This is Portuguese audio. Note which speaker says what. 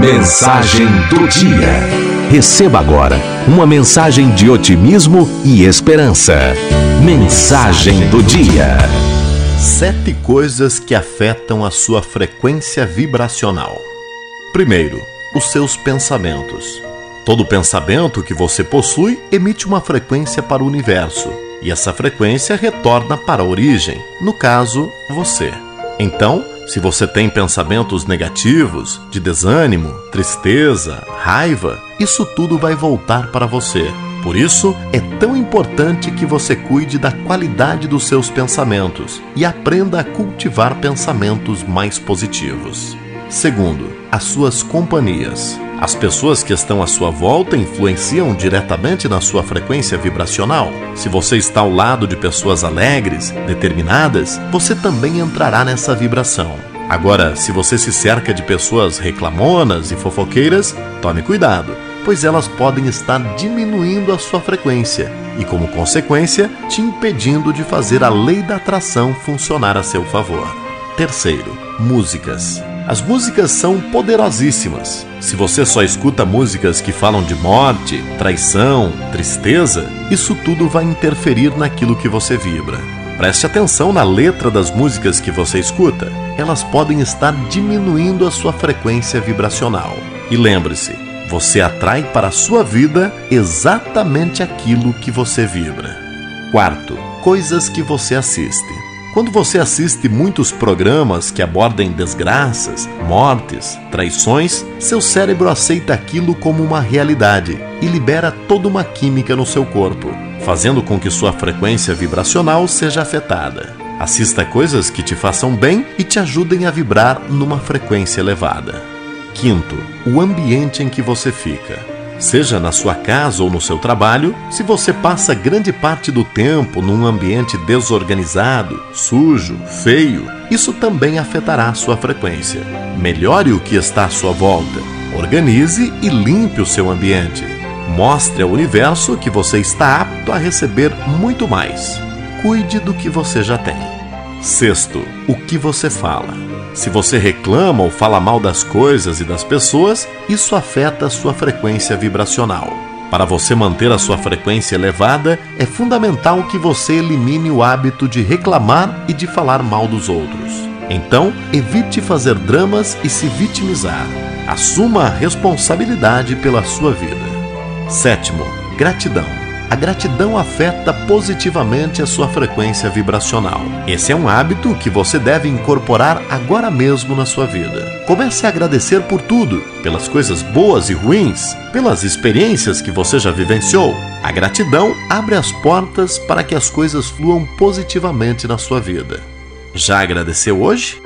Speaker 1: Mensagem do dia. Receba agora uma mensagem de otimismo e esperança. Mensagem do dia.
Speaker 2: Sete coisas que afetam a sua frequência vibracional. Primeiro, os seus pensamentos. Todo pensamento que você possui emite uma frequência para o universo, e essa frequência retorna para a origem, no caso, você. Então, se você tem pensamentos negativos, de desânimo, tristeza, raiva, isso tudo vai voltar para você. Por isso, é tão importante que você cuide da qualidade dos seus pensamentos e aprenda a cultivar pensamentos mais positivos. Segundo, as suas companhias. As pessoas que estão à sua volta influenciam diretamente na sua frequência vibracional. Se você está ao lado de pessoas alegres, determinadas, você também entrará nessa vibração. Agora, se você se cerca de pessoas reclamonas e fofoqueiras, tome cuidado, pois elas podem estar diminuindo a sua frequência e, como consequência, te impedindo de fazer a lei da atração funcionar a seu favor. Terceiro, músicas. As músicas são poderosíssimas. Se você só escuta músicas que falam de morte, traição, tristeza, isso tudo vai interferir naquilo que você vibra. Preste atenção na letra das músicas que você escuta. Elas podem estar diminuindo a sua frequência vibracional. E lembre-se, você atrai para a sua vida exatamente aquilo que você vibra. Quarto, coisas que você assiste. Quando você assiste muitos programas que abordem desgraças, mortes, traições, seu cérebro aceita aquilo como uma realidade e libera toda uma química no seu corpo, fazendo com que sua frequência vibracional seja afetada. Assista coisas que te façam bem e te ajudem a vibrar numa frequência elevada. Quinto, o ambiente em que você fica. Seja na sua casa ou no seu trabalho, se você passa grande parte do tempo num ambiente desorganizado, sujo, feio, isso também afetará sua frequência. Melhore o que está à sua volta. Organize e limpe o seu ambiente. Mostre ao universo que você está apto a receber muito mais. Cuide do que você já tem. Sexto, o que você fala. Se você reclama ou fala mal das coisas e das pessoas, isso afeta a sua frequência vibracional. Para você manter a sua frequência elevada, é fundamental que você elimine o hábito de reclamar e de falar mal dos outros. Então, evite fazer dramas e se vitimizar. Assuma a responsabilidade pela sua vida. Sétimo, gratidão. A gratidão afeta positivamente a sua frequência vibracional. Esse é um hábito que você deve incorporar agora mesmo na sua vida. Comece a agradecer por tudo, pelas coisas boas e ruins, pelas experiências que você já vivenciou. A gratidão abre as portas para que as coisas fluam positivamente na sua vida. Já agradeceu hoje?